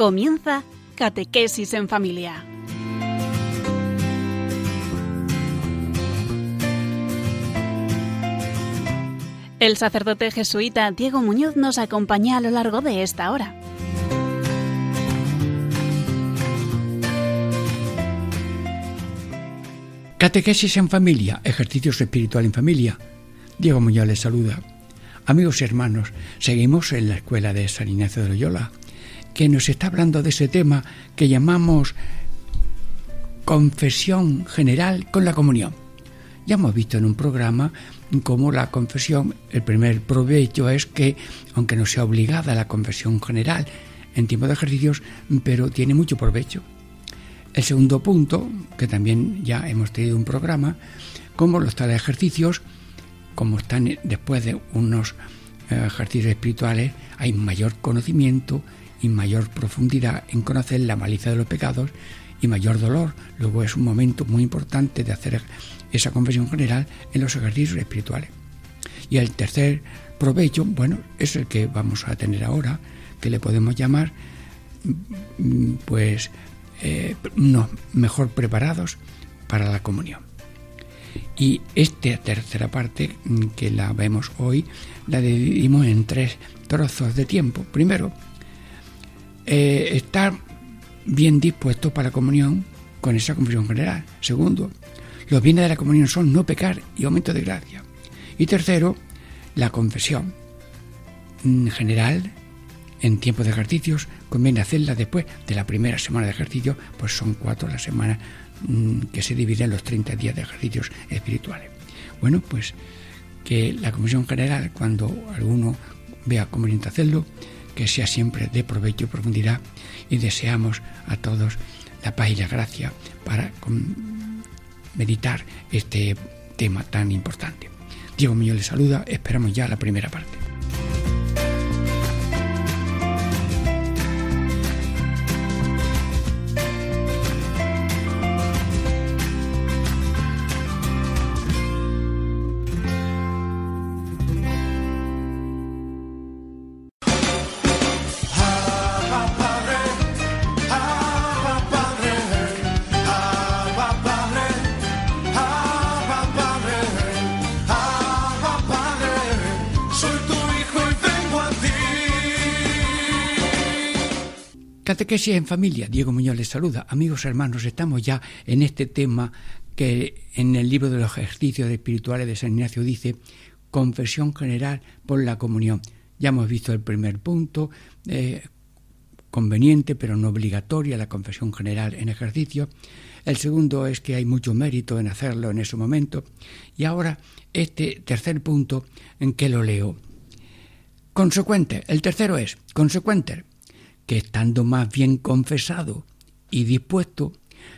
Comienza Catequesis en Familia. El sacerdote jesuita Diego Muñoz nos acompaña a lo largo de esta hora. Catequesis en familia, ejercicios espiritual en familia. Diego Muñoz les saluda. Amigos y hermanos, seguimos en la escuela de San Ignacio de Loyola, que nos está hablando de ese tema que llamamos confesión general con la comunión. Ya hemos visto en un programa cómo la confesión, el primer provecho es que, aunque no sea obligada la confesión general en tiempo de ejercicios, pero tiene mucho provecho. El segundo punto, que también ya hemos tenido un programa, como los tales ejercicios, como están después de unos eh, ejercicios espirituales, hay mayor conocimiento y mayor profundidad en conocer la malicia de los pecados y mayor dolor. Luego es un momento muy importante de hacer esa confesión general en los ejercicios espirituales. Y el tercer provecho, bueno, es el que vamos a tener ahora, que le podemos llamar, pues, eh, mejor preparados para la comunión. Y esta tercera parte que la vemos hoy la dividimos en tres trozos de tiempo. Primero, eh, estar bien dispuesto para la comunión con esa confesión general. Segundo, los bienes de la comunión son no pecar y aumento de gracia. Y tercero, la confesión mm, general en tiempo de ejercicios conviene hacerla después de la primera semana de ejercicio, pues son cuatro las semanas Mm, que se divide en los 30 días de ejercicios espirituales. Bueno, pues que la Comisión General, cuando alguno vea conveniente hacerlo, que sea siempre de provecho y profundidad y deseamos a todos la paz y la gracia para meditar este tema tan importante. Diego Mío le saluda, esperamos ya la primera parte. Si en familia. Diego Muñoz les saluda. Amigos hermanos, estamos ya en este tema que en el libro de los ejercicios espirituales de San Ignacio dice confesión general por la comunión. Ya hemos visto el primer punto, eh, conveniente pero no obligatoria la confesión general en ejercicio. El segundo es que hay mucho mérito en hacerlo en ese momento. Y ahora este tercer punto en que lo leo. Consecuente. El tercero es consecuente que estando más bien confesado y dispuesto,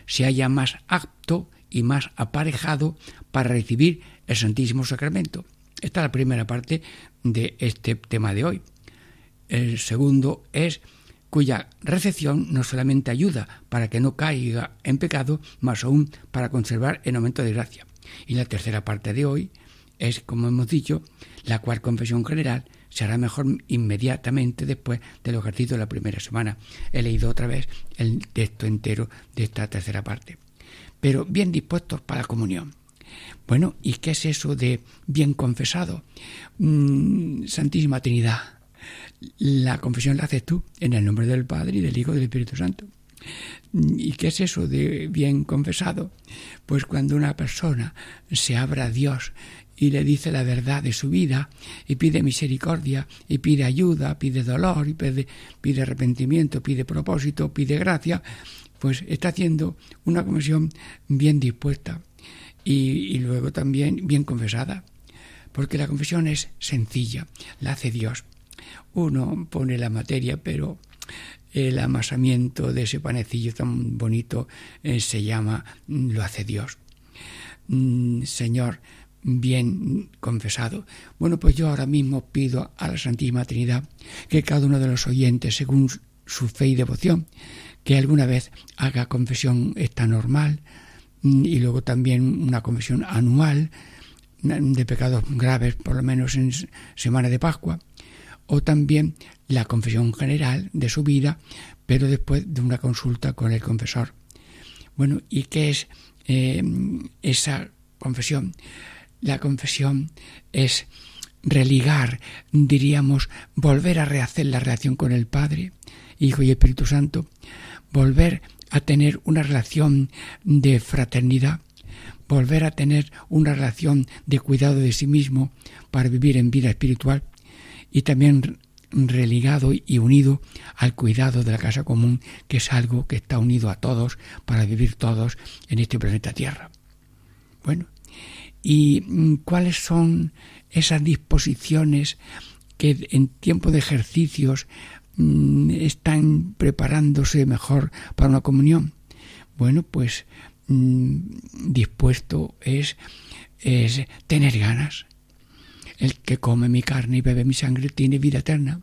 se haya más apto y más aparejado para recibir el Santísimo Sacramento. Esta es la primera parte de este tema de hoy. El segundo es cuya recepción no solamente ayuda para que no caiga en pecado, más aún para conservar el aumento de gracia. Y la tercera parte de hoy es, como hemos dicho, la cual confesión general se hará mejor inmediatamente después del ejercicio de la primera semana. He leído otra vez el texto entero de esta tercera parte. Pero bien dispuestos para la comunión. Bueno, ¿y qué es eso de bien confesado? Mm, Santísima Trinidad. La confesión la haces tú en el nombre del Padre y del Hijo y del Espíritu Santo. ¿Y qué es eso de bien confesado? Pues cuando una persona se abra a Dios y le dice la verdad de su vida y pide misericordia y pide ayuda, pide dolor y pide, pide arrepentimiento, pide propósito, pide gracia, pues está haciendo una confesión bien dispuesta y, luego también bien confesada, porque la confesión es sencilla, la hace Dios. Uno pone la materia, pero el amasamiento de ese panecillo tan bonito eh, se llama, lo hace Dios. Mm, Señor, bien confesado. Bueno, pues yo ahora mismo pido a la Santísima Trinidad que cada uno de los oyentes, según su fe y devoción, que alguna vez haga confesión esta normal mm, y luego también una confesión anual mm, de pecados graves, por lo menos en semana de Pascua, o también la confesión general de su vida, pero después de una consulta con el confesor. Bueno, ¿y qué es eh, esa confesión? La confesión es religar, diríamos, volver a rehacer la relación con el Padre, Hijo y Espíritu Santo, volver a tener una relación de fraternidad, volver a tener una relación de cuidado de sí mismo para vivir en vida espiritual y también religado y unido al cuidado de la casa común, que es algo que está unido a todos para vivir todos en este planeta Tierra. Bueno, ¿y mm, cuáles son esas disposiciones que en tiempo de ejercicios mm, están preparándose mejor para una comunión? Bueno, pues mm, dispuesto es, tener ganas, el que come mi carne y bebe mi sangre tiene vida eterna.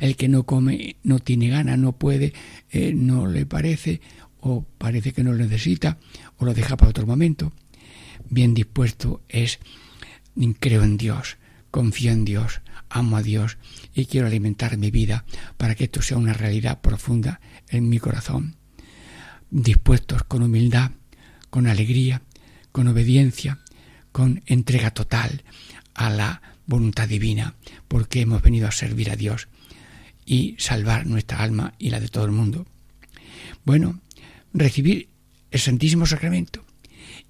El que no come no tiene gana, no puede, eh, no le parece, o parece que no lo necesita, o lo deja para otro momento. Bien dispuesto es, creo en Dios, confío en Dios, amo a Dios y quiero alimentar mi vida para que esto sea una realidad profunda en mi corazón. Dispuestos con humildad, con alegría, con obediencia, con entrega total a la voluntad divina, porque hemos venido a servir a Dios y salvar nuestra alma y la de todo el mundo. Bueno, recibir el Santísimo Sacramento.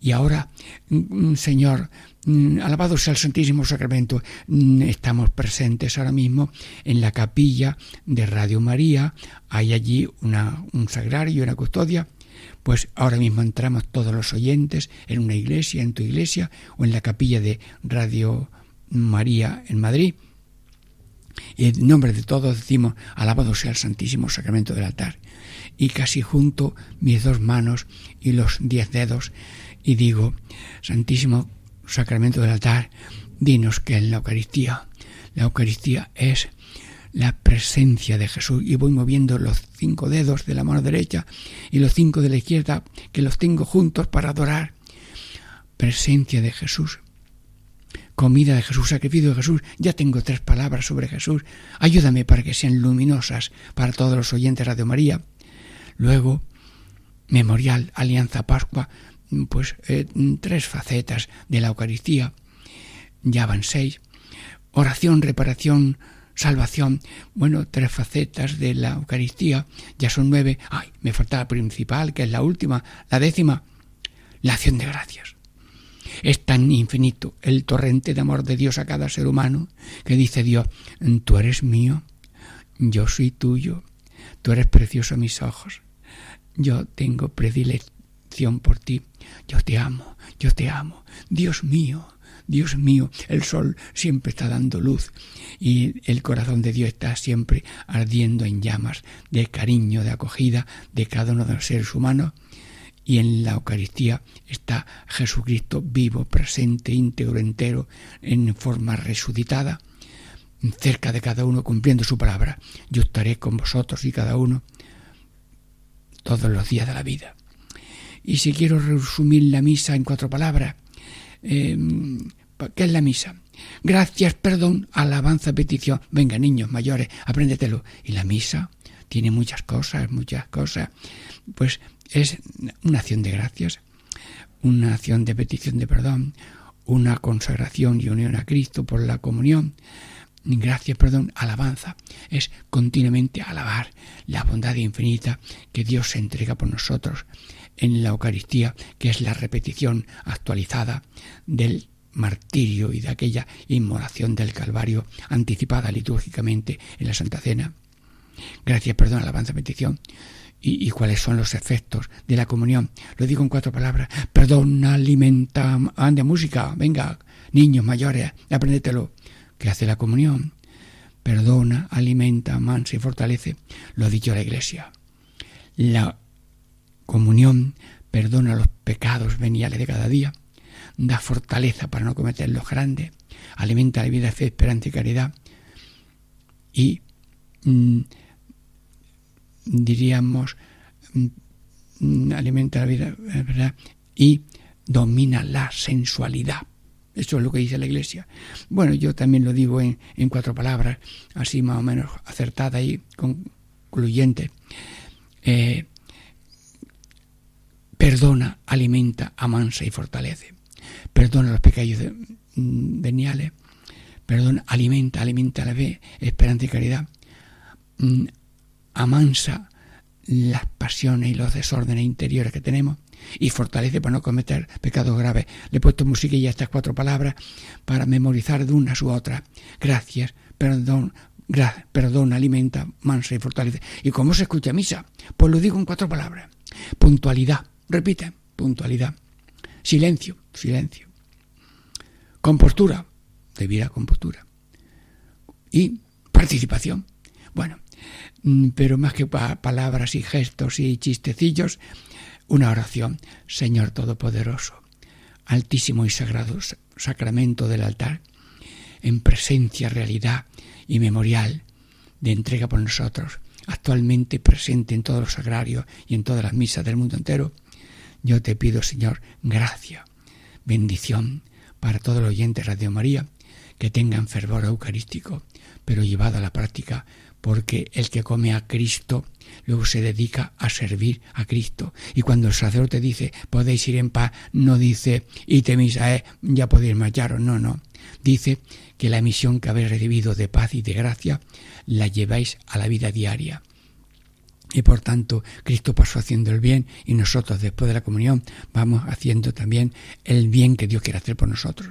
Y ahora, mm, Señor, mm, alabado sea el Santísimo Sacramento, mm, estamos presentes ahora mismo en la capilla de Radio María, hay allí un sagrario, una custodia, pues ahora mismo entramos todos los oyentes en una iglesia, en tu iglesia o en la capilla de Radio María en Madrid. Y en nombre de todos decimos, alabado sea el Santísimo Sacramento del altar. Y casi junto mis dos manos y los diez dedos y digo, Santísimo Sacramento del altar, dinos que en la Eucaristía, la Eucaristía es la presencia de Jesús y voy moviendo los cinco dedos de la mano derecha y los cinco de la izquierda que los tengo juntos para adorar. Presencia de Jesús, comida de Jesús, sacrificio de Jesús. Ya tengo tres palabras sobre Jesús. Ayúdame para que sean luminosas para todos los oyentes de Radio María. Luego, memorial, alianza, Pascua, pues eh, tres facetas de la Eucaristía. Ya van seis. Oración, reparación, salvación. Bueno, tres facetas de la Eucaristía. Ya son nueve. Ay, me falta la principal, que es la última, la décima. La acción de gracias. Es tan infinito el torrente de amor de Dios a cada ser humano que dice Dios, tú eres mío, yo soy tuyo, tú eres precioso a mis ojos, yo tengo predilección por ti, yo te amo, yo te amo, Dios mío. Dios mío, el sol siempre está dando luz y el corazón de Dios está siempre ardiendo en llamas de cariño, de acogida de cada uno de los seres humanos y en la Eucaristía está Jesucristo vivo, presente, íntegro, entero, en forma resucitada, cerca de cada uno, cumpliendo su palabra. Yo estaré con vosotros y cada uno todos los días de la vida. Y si quiero resumir la misa en cuatro palabras, em, ¿qué es la misa? Gracias, perdón, alabanza, petición. Venga, niños mayores, apréndetelo. Y la misa tiene muchas cosas, muchas cosas. Pues es una acción de gracias, una acción de petición de perdón, una consagración y unión a Cristo por la comunión. Gracias, perdón, alabanza. Es continuamente alabar la bondad infinita que Dios se entrega por nosotros en la Eucaristía, que es la repetición actualizada del martirio y de aquella inmolación del Calvario anticipada litúrgicamente en la Santa Cena. Gracias, perdón, alabanza, petición y, cuáles son los efectos de la comunión. Lo digo en cuatro palabras. Perdona, alimenta, ande música, venga, niños mayores, apréndetelo. ¿Qué hace la comunión? Perdona, alimenta, mansa y fortalece. Lo ha dicho la Iglesia. La comunión perdona los pecados veniales de cada día, da fortaleza para no cometer los grandes, alimenta la vida fe, esperanza y caridad y mm, diríamos, mm, alimenta la vida, ¿verdad? Y domina la sensualidad. Eso es lo que dice la Iglesia. Bueno, yo también lo digo en, cuatro palabras, así más o menos acertada y concluyente. Eh, perdona, alimenta, amansa y fortalece. Perdona los pecados veniales. Perdona, alimenta, alimenta la fe, esperanza y caridad. Mm, amansa las pasiones y los desórdenes interiores que tenemos y fortalece para no cometer pecados graves. Le he puesto musiquilla a estas cuatro palabras para memorizar de unas u otras. Gracias, perdón, perdón, alimenta, mansa y fortalece. ¿Y cómo se escucha misa? Pues lo digo en cuatro palabras. Puntualidad, repite, puntualidad. Silencio, silencio. Compostura, debiera compostura. Y participación. Bueno, mm, pero más que palabras y gestos y chistecillos, una oración, Señor Todopoderoso, altísimo y sagrado sacramento del altar, en presencia, realidad y memorial de entrega por nosotros, actualmente presente en todos los sagrarios y en todas las misas del mundo entero, yo te pido, Señor, gracia, bendición para todos los oyentes de Radio María, que tengan fervor eucarístico, pero llevado a la práctica porque el que come a Cristo luego se dedica a servir a Cristo. Y cuando el sacerdote dice, podéis ir en paz, no dice, y teméis a ya podéis marcharos, no, no. Dice que la misión que habéis recibido de paz y de gracia la lleváis a la vida diaria. Y por tanto, Cristo pasó haciendo el bien y nosotros después de la comunión vamos haciendo también el bien que Dios quiere hacer por nosotros.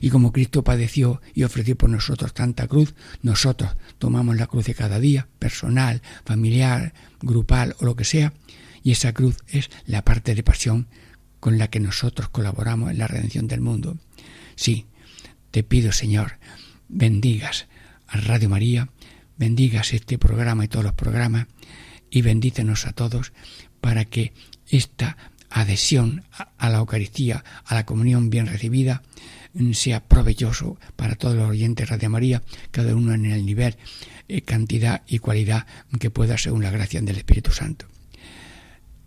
Y como Cristo padeció y ofreció por nosotros tanta cruz, nosotros tomamos la cruz de cada día, personal, familiar, grupal o lo que sea, y esa cruz es la parte de pasión con la que nosotros colaboramos en la redención del mundo. Sí, te pido, Señor, bendigas a Radio María, bendigas este programa y todos los programas, y bendícenos a todos para que esta adhesión a la Eucaristía, a la comunión bien recibida, sea provechoso para todos los oyentes de Radio María, cada uno en el nivel, eh, cantidad y cualidad que pueda según la gracia del Espíritu Santo.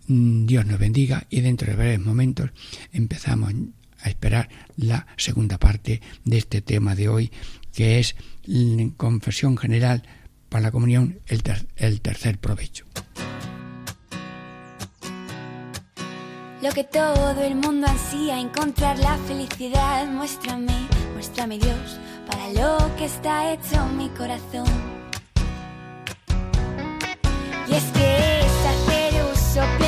Mm, Dios nos bendiga y dentro de breves momentos empezamos a esperar la segunda parte de este tema de hoy, que es la confesión general para la comunión, el, el tercer provecho. Lo que todo el mundo ansía, encontrar la felicidad. Muéstrame, muéstrame Dios, para lo que está hecho mi corazón. Y es que es hacer uso pleno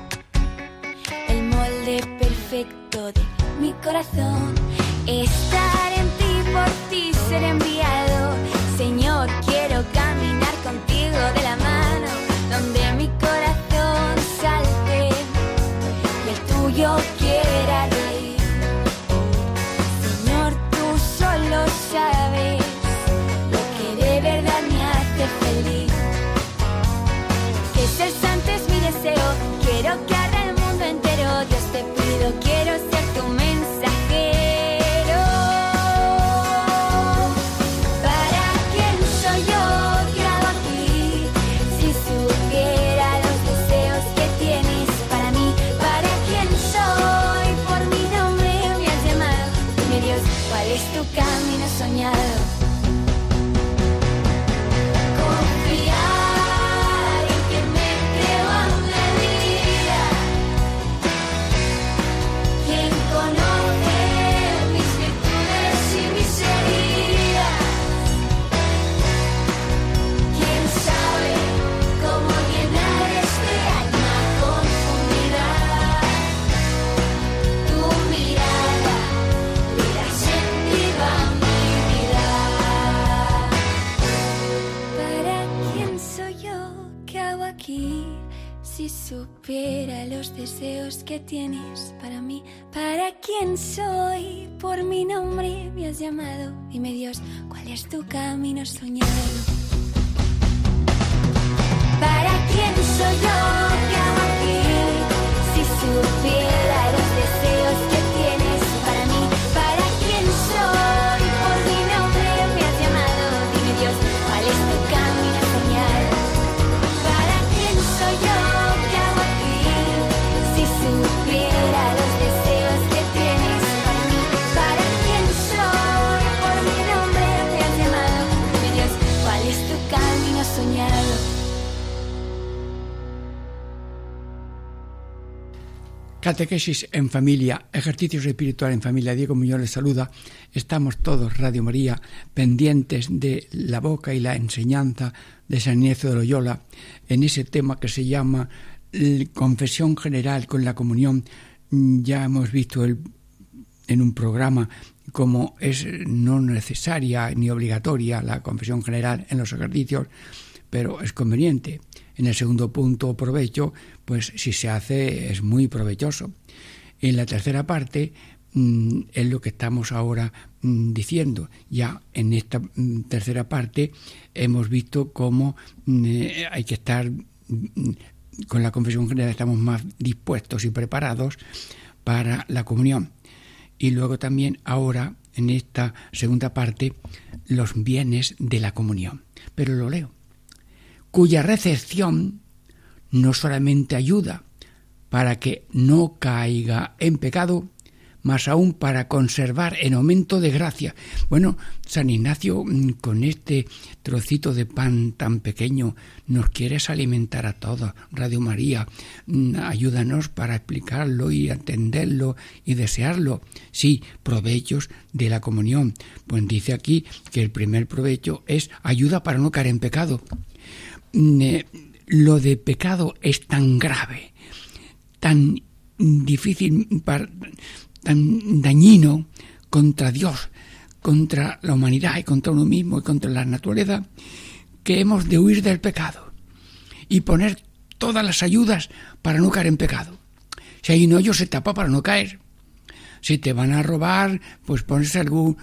mi corazón, estar ¿cuál es tu camino soñado? Catequesis en familia, ejercicios espirituales en familia. Diego Muñoz les saluda. Estamos todos, Radio María, pendientes de la boca y la enseñanza de San Ignacio de Loyola en ese tema que se llama confesión general con la comunión. Ya hemos visto el, en un programa cómo es no necesaria ni obligatoria la confesión general en los ejercicios, pero es conveniente. En el segundo punto, provecho, pues si se hace es muy provechoso. En la tercera parte mm, es lo que estamos ahora mm, diciendo. Ya en esta mm, tercera parte hemos visto cómo eh, hay que estar con la confesión general, estamos más dispuestos y preparados para la comunión. Y luego también ahora, en esta segunda parte, los bienes de la comunión. Pero lo leo cuya recepción no solamente ayuda para que no caiga en pecado, más aún para conservar en aumento de gracia. Bueno, San Ignacio, mm, con este trocito de pan tan pequeño, nos quieres alimentar a todos. Radio María, mm, ayúdanos para explicarlo y entenderlo y desearlo. Sí, provechos de la comunión. Pues dice aquí que el primer provecho es ayuda para no caer en pecado lo de pecado es tan grave, tan difícil, tan dañino contra Dios, contra la humanidad y contra uno mismo y contra la naturaleza, que hemos de huir del pecado y poner todas las ayudas para no caer en pecado. Si hay un hoyo, se tapa para no caer. Si te van a robar, pues pones algún,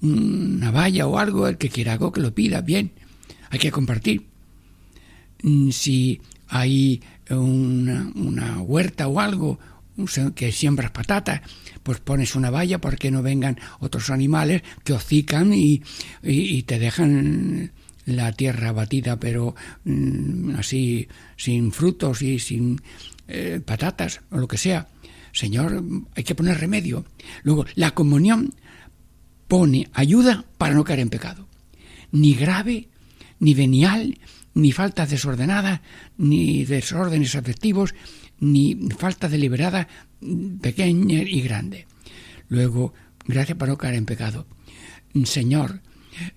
una valla o algo, el que quiera algo que lo pida, bien. Hay que compartir. Mm, si hay una, huerta o algo que siembras patatas, pues pones una valla para que no vengan otros animales que hocican y, te dejan la tierra batida, pero mm, así sin frutos y sin eh, patatas o lo que sea. Señor, hay que poner remedio. Luego, la comunión pone ayuda para no caer en pecado. Ni grave, ni venial, ni faltas desordenadas, ni desórdenes afectivos, ni falta deliberada pequeña y grande. Luego, gracias para no caer en pecado. Señor,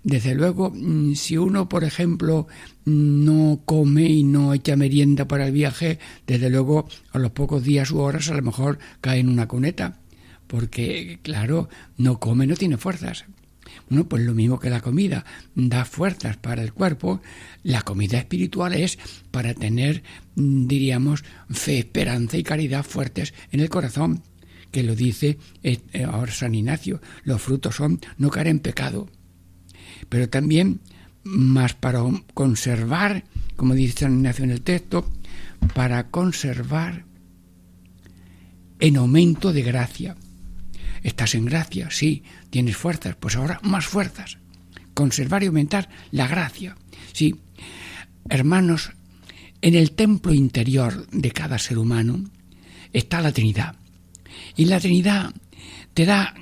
desde luego, si uno, por ejemplo, no come y no echa merienda para el viaje, desde luego a los pocos días u horas a lo mejor cae en una cuneta, porque, claro, no come, no tiene fuerzas. Bueno, pues lo mismo que la comida da fuerzas para el cuerpo, la comida espiritual es para tener, mm, diríamos, fe, esperanza y caridad fuertes en el corazón, que lo dice eh, ahora San Ignacio, los frutos son no caer en pecado, pero también más para conservar, como dice San Ignacio en el texto, para conservar en aumento de gracia. Estás en gracia, sí, tienes fuerzas, pues ahora más fuerzas. Conservar y aumentar la gracia. Sí, hermanos, en el templo interior de cada ser humano está la Trinidad. Y la Trinidad te da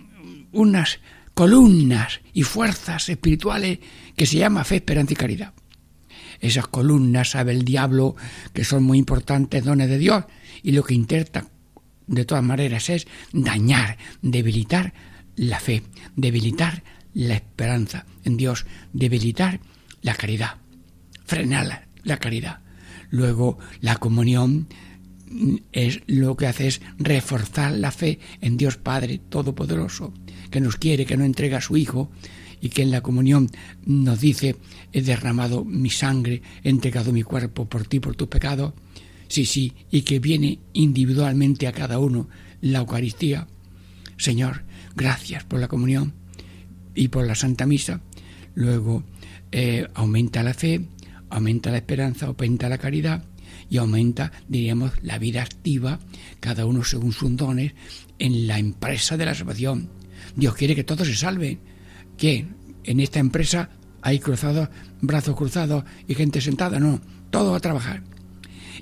unas columnas y fuerzas espirituales que se llama fe, esperanza y caridad. Esas columnas sabe el diablo que son muy importantes dones de Dios y lo que intenta de todas maneras es dañar, debilitar la fe, debilitar la esperanza en Dios, debilitar la caridad, frenar la, caridad. Luego la comunión es lo que hace es reforzar la fe en Dios Padre Todopoderoso, que nos quiere, que no entrega a su Hijo y que en la comunión nos dice, he derramado mi sangre, he entregado mi cuerpo por ti, por tus pecados, Sí, sí, y que viene individualmente a cada uno la Eucaristía. Señor, gracias por la comunión y por la Santa Misa. Luego eh, aumenta la fe, aumenta la esperanza, aumenta la caridad y aumenta, diríamos, la vida activa, cada uno según sus dones, en la empresa de la salvación. Dios quiere que todos se salven. Que en esta empresa hay cruzados, brazos cruzados y gente sentada. No, todo a trabajar.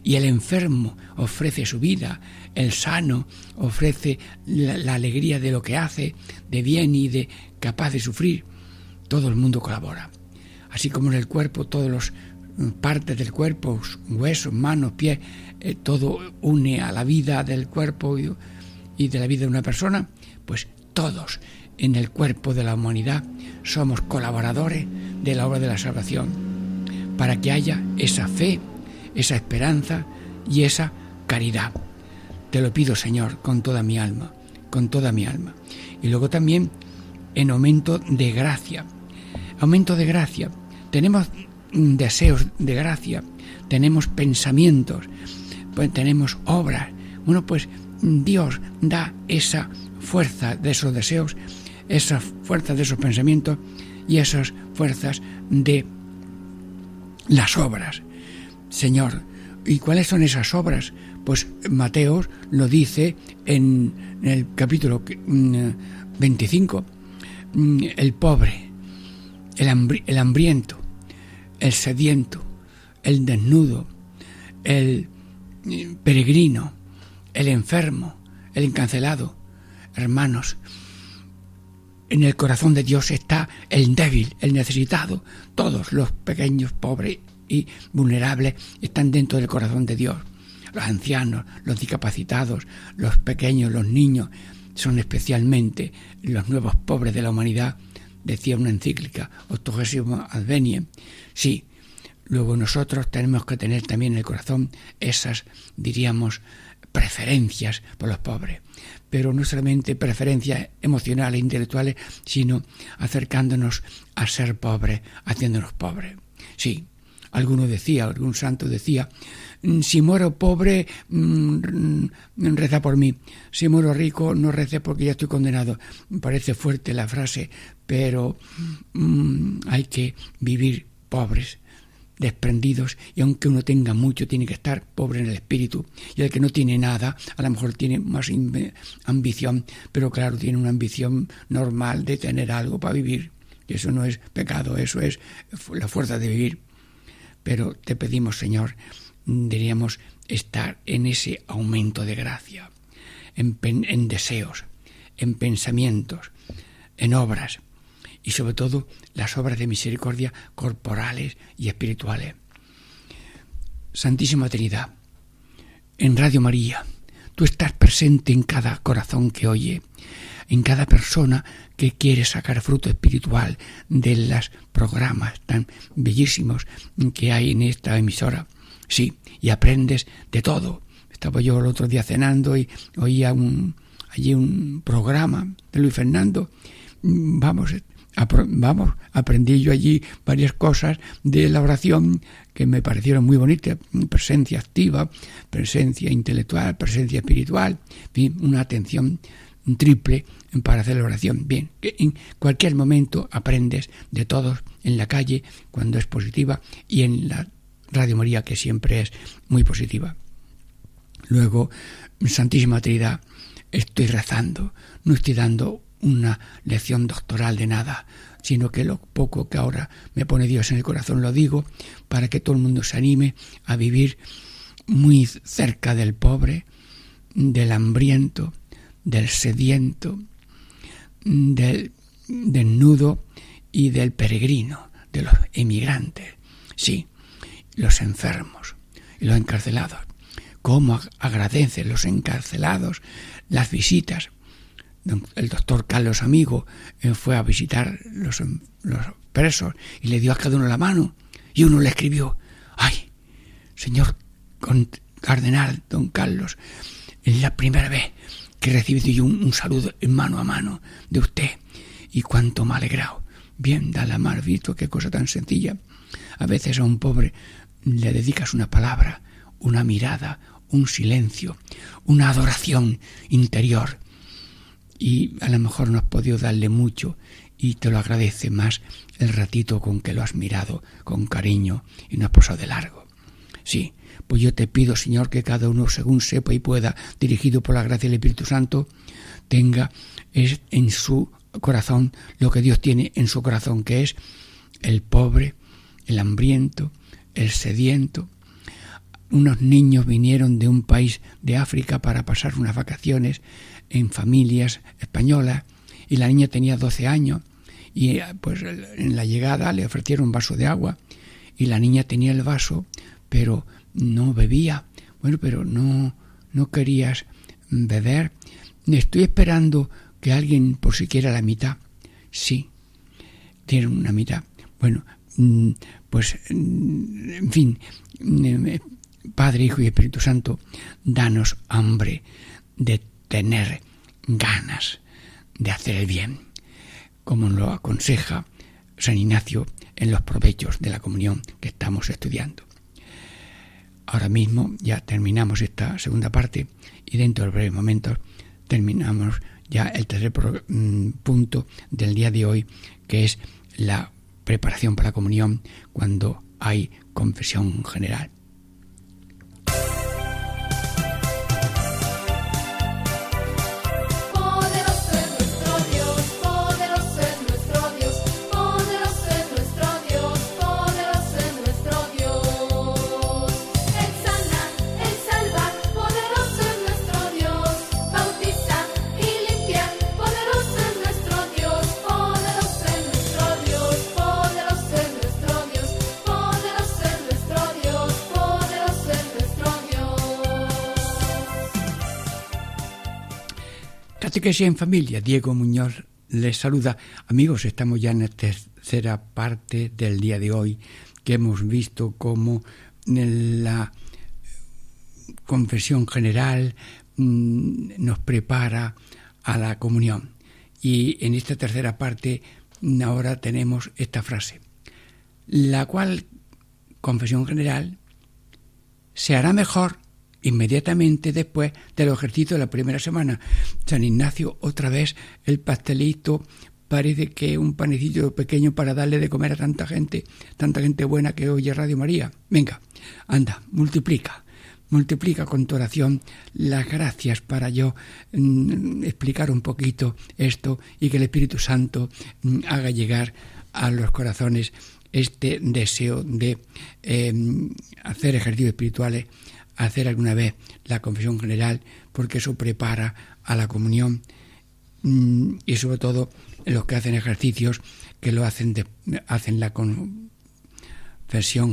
Y el enfermo ofrece su vida, el sano ofrece la, alegría de lo que hace, de bien y de capaz de sufrir. Todo el mundo colabora. Así como en el cuerpo, todos los mm, partes del cuerpo, huesos, manos, pies, eh, todo une a la vida del cuerpo y de la vida de una persona, pues todos en el cuerpo de la humanidad somos colaboradores de la obra de la salvación, para que haya esa fe, esa esperanza y esa caridad. Te lo pido, Señor, con toda mi alma, con toda mi alma. Y luego también en aumento de gracia. Aumento de gracia. Tenemos deseos de gracia, tenemos pensamientos, pues tenemos obras. Bueno, pues Dios da esa fuerza de esos deseos, esa fuerza de esos pensamientos y esas fuerzas de las obras. Señor, ¿y cuáles son esas obras? Pues Mateos lo dice en el capítulo 25. Mm, mm, el pobre, el, el hambriento, el sediento, el desnudo, el mm, peregrino, el enfermo, el encancelado. Hermanos, en el corazón de Dios está el débil, el necesitado. Todos los pequeños, pobres y vulnerables están dentro del corazón de Dios. Los ancianos, los discapacitados, los pequeños, los niños, son especialmente los nuevos pobres de la humanidad, decía una encíclica, Octogesimo Adveniem. Sí, luego nosotros tenemos que tener también en el corazón esas, diríamos, preferencias por los pobres, pero no solamente preferencias emocionales e intelectuales, sino acercándonos a ser pobres, haciéndonos pobres. Sí, alguno decía, algún santo decía, mm, si muero pobre, mm, reza por mí. Si muero rico, no rece porque ya estoy condenado. Parece fuerte la frase, pero mm, hay que vivir pobres desprendidos y aunque uno tenga mucho tiene que estar pobre en el espíritu y el que no tiene nada a lo mejor tiene más ambición pero claro tiene una ambición normal de tener algo para vivir y eso no es pecado eso es la fuerza de vivir pero te pedimos Señor diríamos estar en ese aumento de gracia en, en deseos en pensamientos en obras y sobre todo las obras de misericordia corporales y espirituales. Santísima Trinidad, en Radio María, tú estás presente en cada corazón que oye, en cada persona que quiere sacar fruto espiritual de los programas tan bellísimos que hay en esta emisora. Sí, y aprendes de todo. Estaba yo el otro día cenando y oía un, allí un programa de Luis Fernando. Vamos, vamos, aprendí yo allí varias cosas de la oración que me parecieron muy bonitas, presencia activa, presencia intelectual, presencia espiritual, una atención triple para hacer la oración. Bien, en cualquier momento aprendes de todos en la calle cuando es positiva y en la Radio María que siempre es muy positiva. Luego, Santísima Trinidad, estoy rezando, no estoy dando una lección doctoral de nada, sino que lo poco que ahora me pone Dios en el corazón lo digo para que todo el mundo se anime a vivir muy cerca del pobre, del hambriento, del sediento, del desnudo y del peregrino, de los emigrantes, sí, los enfermos y los encarcelados. ¿Cómo agradecen los encarcelados las visitas? el doctor Carlos Amigo eh, fue a visitar los, los presos y le dio a cada uno la mano y uno le escribió, ay, señor cardenal don Carlos, es la primera vez que he recibido yo un, saludo en mano a mano de usted y cuánto me ha alegrado. Bien, da la mar, visto qué cosa tan sencilla. A veces a un pobre le dedicas una palabra una mirada, un silencio, una adoración interior. Y a lo mejor no has podido darle mucho y te lo agradece más el ratito con que lo has mirado con cariño y no has pasado de largo. Sí, pues yo te pido, Señor, que cada uno, según sepa y pueda, dirigido por la gracia del Espíritu Santo, tenga en su corazón lo que Dios tiene en su corazón, que es el pobre, el hambriento, el sediento. Unos niños vinieron de un país de África para pasar unas vacaciones en familias españolas y la niña tenía 12 años y pues en la llegada le ofrecieron un vaso de agua y la niña tenía el vaso pero no bebía. Bueno, pero no no querías beber. Estoy esperando que alguien por siquiera la mitad. Sí, tiene una mitad. Bueno, mm, pues mm, en fin, mm, Padre, Hijo y Espíritu Santo, danos hambre de tener ganas de hacer el bien, como lo aconseja San Ignacio en los provechos de la comunión que estamos estudiando. Ahora mismo ya terminamos esta segunda parte y dentro de breves momentos terminamos ya el tercer mm, punto del día de hoy, que es la preparación para la comunión cuando hay confesión general. Que sea en familia, Diego Muñoz les saluda. Amigos, estamos ya en la tercera parte del día de hoy que hemos visto cómo la confesión general mm, nos prepara a la comunión. Y en esta tercera parte ahora tenemos esta frase, la cual confesión general se hará mejor inmediatamente después de los de la primera semana. San Ignacio, otra vez el pastelito, parece que un panecillo pequeño para darle de comer a tanta gente, tanta gente buena que oye Radio María. Venga, anda, multiplica, multiplica con tu oración las gracias para yo mm, explicar un poquito esto y que el Espíritu Santo mm, haga llegar a los corazones este deseo de em, hacer ejercicios espirituales hacer alguna vez la confesión general porque eso prepara a la comunión mm, y sobre todo los que hacen ejercicios que lo hacen hacen la confesión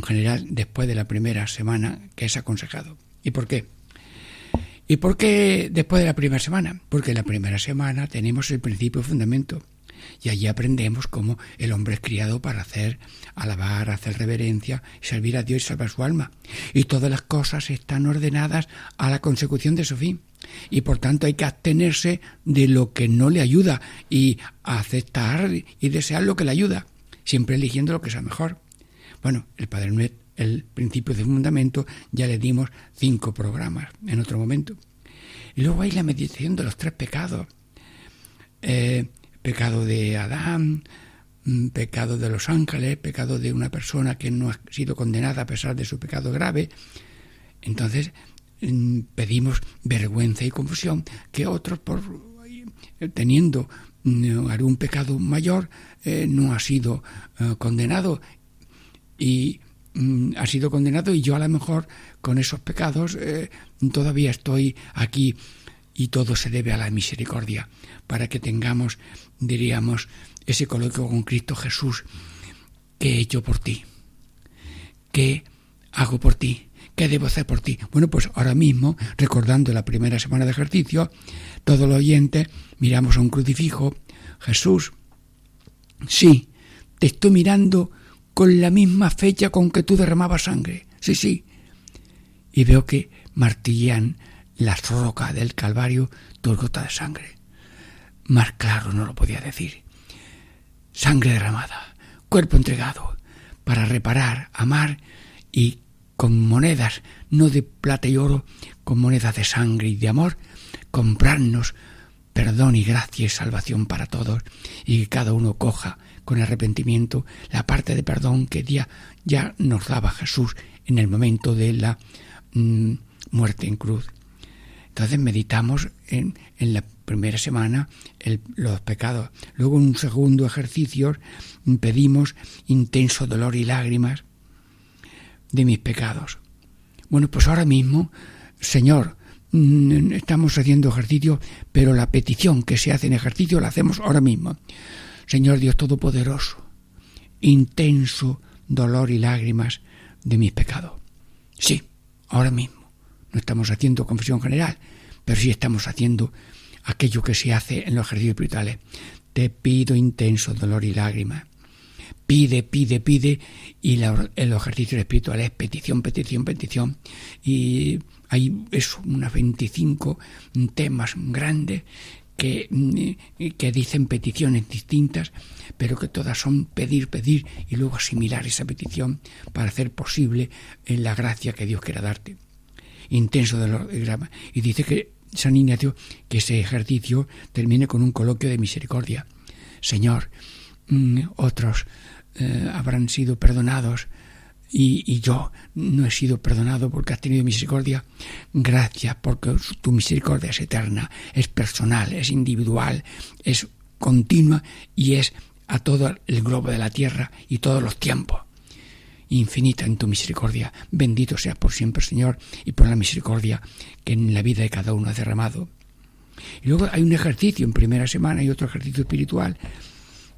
general después de la primera semana que es aconsejado. ¿Y por qué? ¿Y por qué después de la primera semana? Porque la primera semana tenemos el principio fundamento y allí aprendemos cómo el hombre es criado para hacer, alabar, hacer reverencia, servir a Dios y salvar su alma. Y todas las cosas están ordenadas a la consecución de su fin. Y por tanto hay que abstenerse de lo que no le ayuda y aceptar y desear lo que le ayuda, siempre eligiendo lo que sea mejor. Bueno, el Padre Nuet, el principio de fundamento, ya le dimos cinco programas en otro momento. Y luego hay la meditación de los tres pecados. Eh, pecado de Adán, mm, pecado de los ángeles, pecado de una persona que no ha sido condenada a pesar de su pecado grave. Entonces mm, pedimos vergüenza y confusión que otros, por eh, teniendo mm, algún pecado mayor, eh, no ha sido eh, condenado y ha sido condenado y yo a lo mejor con esos pecados todavía estoy aquí y todo se debe a la misericordia para que tengamos diríamos, ese coloquio con Cristo Jesús. ¿Qué he hecho por ti? ¿Qué hago por ti? ¿Qué debo hacer por ti? Bueno, pues ahora mismo, recordando la primera semana de ejercicio, todos los oyentes miramos a un crucifijo. Jesús, sí, te estoy mirando con la misma fecha con que tú derramabas sangre. Sí, sí. Y veo que martillan las rocas del Calvario tu gota de sangre. Más claro no lo podía decir. Sangre derramada, cuerpo entregado, para reparar, amar y con monedas, no de plata y oro, con monedas de sangre y de amor, comprarnos perdón y gracia y salvación para todos, y que cada uno coja con arrepentimiento la parte de perdón que ya, ya nos daba Jesús en el momento de la mm, muerte en cruz. Entonces meditamos en, la primera semana los pecados. Luego en un segundo ejercicio pedimos intenso dolor y lágrimas de mis pecados. Bueno, pues ahora mismo, Señor, mm, estamos haciendo ejercicio, pero la petición que se hace en ejercicio la hacemos ahora mismo. Señor Dios Todopoderoso, intenso dolor y lágrimas de mis pecados. Sí, ahora mismo. No estamos haciendo confesión general, pero sí estamos haciendo aquello que se hace en los ejercicios espirituales. Te pido intenso dolor y lágrimas. Pide, pide, pide, y en los ejercicios espirituales petición, petición, petición. Y hay eso, unas 25 temas grandes que, que, dicen peticiones distintas, pero que todas son pedir, pedir y luego asimilar esa petición para hacer posible la gracia que Dios quiera darte. Intenso dolor Y dice que San Ignacio que ese ejercicio termine con un coloquio de misericordia. Señor, mm, otros eh, habrán sido perdonados y, y, yo no he sido perdonado porque has tenido misericordia. Gracias porque tu misericordia es eterna, es personal, es individual, es continua y es a todo el globo de la tierra y todos los tiempos infinita en tu misericordia. Bendito seas por siempre, Señor, y por la misericordia que en la vida de cada uno has derramado. Y luego hay un ejercicio en primera semana y otro ejercicio espiritual,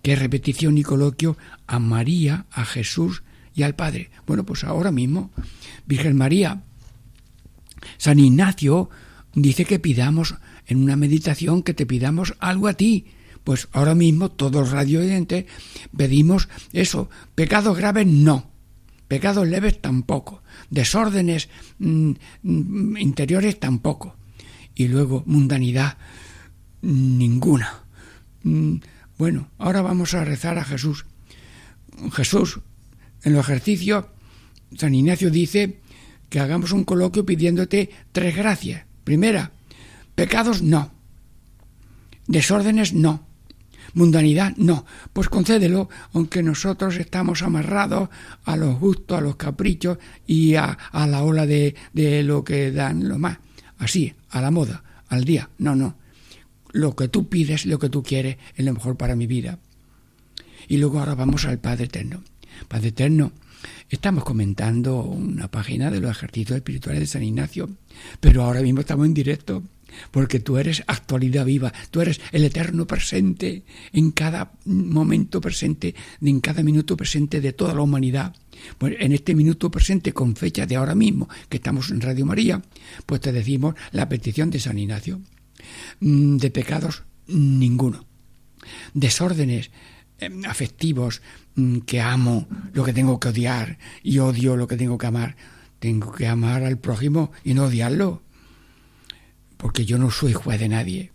que es repetición y coloquio a María, a Jesús y al Padre. Bueno, pues ahora mismo, Virgen María, San Ignacio dice que pidamos en una meditación que te pidamos algo a ti. Pues ahora mismo todos los radio pedimos eso. Pecados graves no pecados leves tampoco, desórdenes mm, mm, interiores tampoco, y luego mundanidad ninguna. Mm, bueno, ahora vamos a rezar a Jesús. Jesús, en los ejercicios, San Ignacio dice que hagamos un coloquio pidiéndote tres gracias. Primera, pecados no, desórdenes no, mundanidad, no, pues concédelo, aunque nosotros estamos amarrados a los gustos, a los caprichos y a, la ola de, de lo que dan lo más, así, a la moda, al día, no, no, lo que tú pides, lo que tú quieres, es lo mejor para mi vida. Y luego ahora vamos al Padre Eterno. Padre Eterno, estamos comentando una página de los ejercicios espirituales de San Ignacio, pero ahora mismo estamos en directo porque tú eres actualidad viva, tú eres el eterno presente en cada momento presente, en cada minuto presente de toda la humanidad. Pues en este minuto presente, con fecha de ahora mismo, que estamos en Radio María, pues te decimos la petición de San Ignacio. Mm, de pecados, ninguno. Desórdenes em, afectivos, mm, que amo lo que tengo que odiar y odio lo que tengo que amar. Tengo que amar al prójimo y no odiarlo porque yo no soy juez de nadie.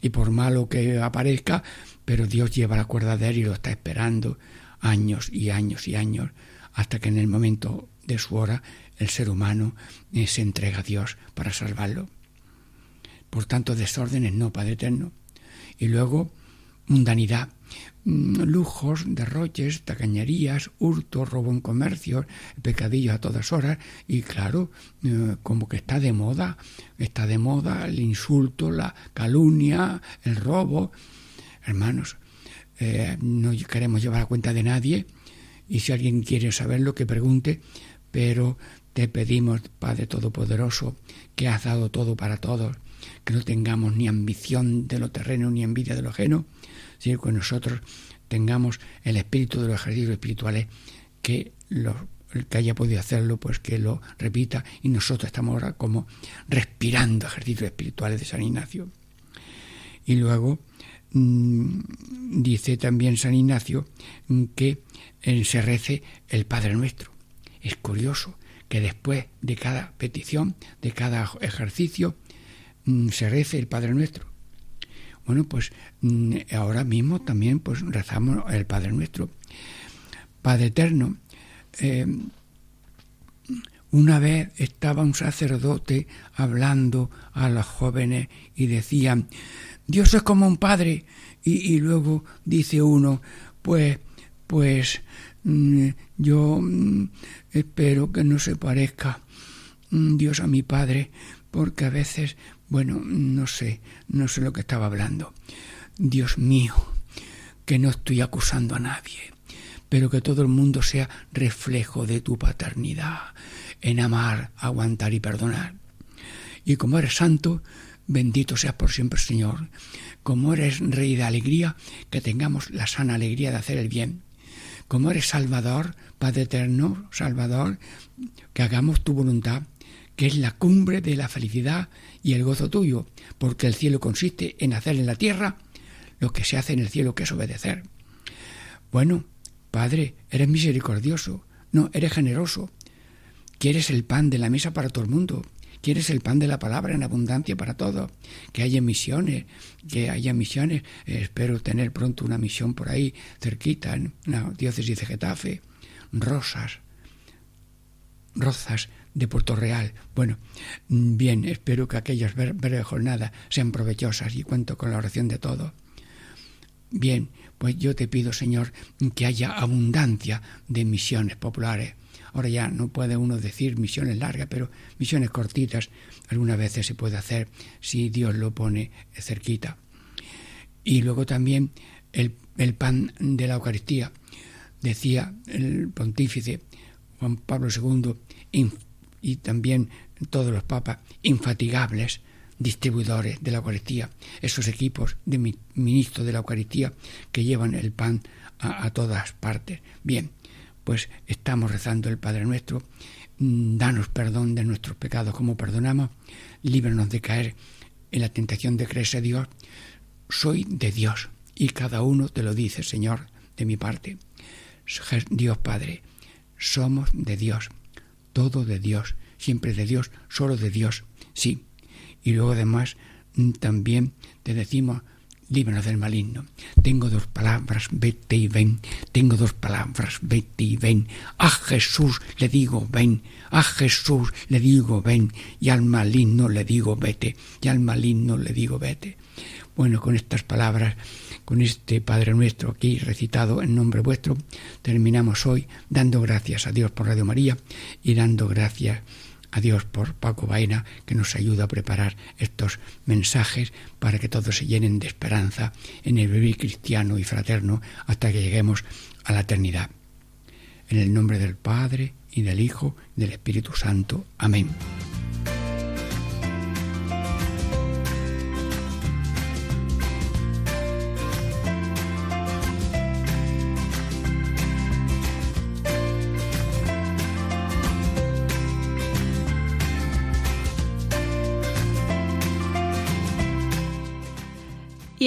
Y por malo que aparezca, pero Dios lleva la cuerda de él y lo está esperando años y años y años, hasta que en el momento de su hora el ser humano eh, se entrega a Dios para salvarlo. Por tanto, desórdenes no, Padre Eterno. Y luego, mundanidad. Mm, lujos, derroches, tacañerías, hurto, robo en comercio, pecadillos a todas horas. Y claro, eh, como que está de moda, está de moda el insulto, la calumnia, el robo. Hermanos, eh, no queremos llevar a cuenta de nadie. Y si alguien quiere saberlo que pregunte, pero te pedimos, Padre Todopoderoso, que has dado todo para todos, que no tengamos ni ambición de lo terreno ni envidia de lo ajeno, sino que nosotros tengamos el espíritu de los ejercicios espirituales, que el que haya podido hacerlo, pues que lo repita, y nosotros estamos ahora como respirando ejercicios espirituales de San Ignacio. Y luego mm, dice también San Ignacio que se rece el Padre Nuestro. Es curioso que después de cada petición, de cada ejercicio, mm, se rece el Padre Nuestro. Bueno, pues mm, ahora mismo también pues rezamos el Padre Nuestro. Padre Eterno, eh, Una vez estaba un sacerdote hablando a los jóvenes y decían, Dios es como un padre. Y, luego dice uno, pues, pues mm, yo mm, espero que no se parezca Dios a mi padre, porque a veces, bueno, no sé, no sé lo que estaba hablando. Dios mío, que no estoy acusando a nadie, pero que todo el mundo sea reflejo de tu paternidad, en amar, aguantar y perdonar. Y como eres santo, bendito seas por siempre, Señor. Como eres Rey de alegría, que tengamos la sana alegría de hacer el bien. Como eres Salvador, Padre eterno, Salvador, que hagamos tu voluntad, que es la cumbre de la felicidad y el gozo tuyo, porque el cielo consiste en hacer en la tierra lo que se hace en el cielo, que es obedecer. Bueno, Padre, eres misericordioso, no, eres generoso, Quieres el pan de la mesa para todo el mundo. Quieres el pan de la palabra en abundancia para todos. Que haya misiones, que haya misiones. Eh, espero tener pronto una misión por ahí, cerquita, en la diócesis de Getafe. Rosas, rozas de Puerto Real. Bueno, mm, bien, espero que aquellas breves jornadas sean provechosas y cuento con la oración de todos. Bien, pues yo te pido, Señor, que haya abundancia de misiones populares Ahora ya no puede uno decir misiones largas, pero misiones cortitas algunas veces se puede hacer si Dios lo pone cerquita. Y luego también el, pan de la Eucaristía. Decía el pontífice Juan Pablo II y también todos los papas infatigables distribuidores de la Eucaristía, esos equipos de ministros de la Eucaristía que llevan el pan a, a todas partes. Bien, pues estamos rezando el Padre Nuestro, mm, danos perdón de nuestros pecados como perdonamos, líbranos de caer en la tentación de creerse Dios. Soy de Dios y cada uno te lo dice, Señor, de mi parte. Dios Padre, somos de Dios, todo de Dios, siempre de Dios, solo de Dios, sí. Y luego además mm, también te decimos, líbranos del maligno. Tengo dos palabras, vete y ven. Tengo dos palabras, vete y ven. A Jesús le digo, ven. A Jesús le digo, ven. Y al maligno le digo, vete. Y al maligno le digo, vete. Bueno, con estas palabras, con este Padre nuestro aquí recitado en nombre vuestro, terminamos hoy dando gracias a Dios por Radio María y dando gracias a Dios por Paco Baena, que nos ayuda a preparar estos mensajes para que todos se llenen de esperanza en el vivir cristiano y fraterno hasta que lleguemos a la eternidad. En el nombre del Padre, y del Hijo, y del Espíritu Santo. Amén.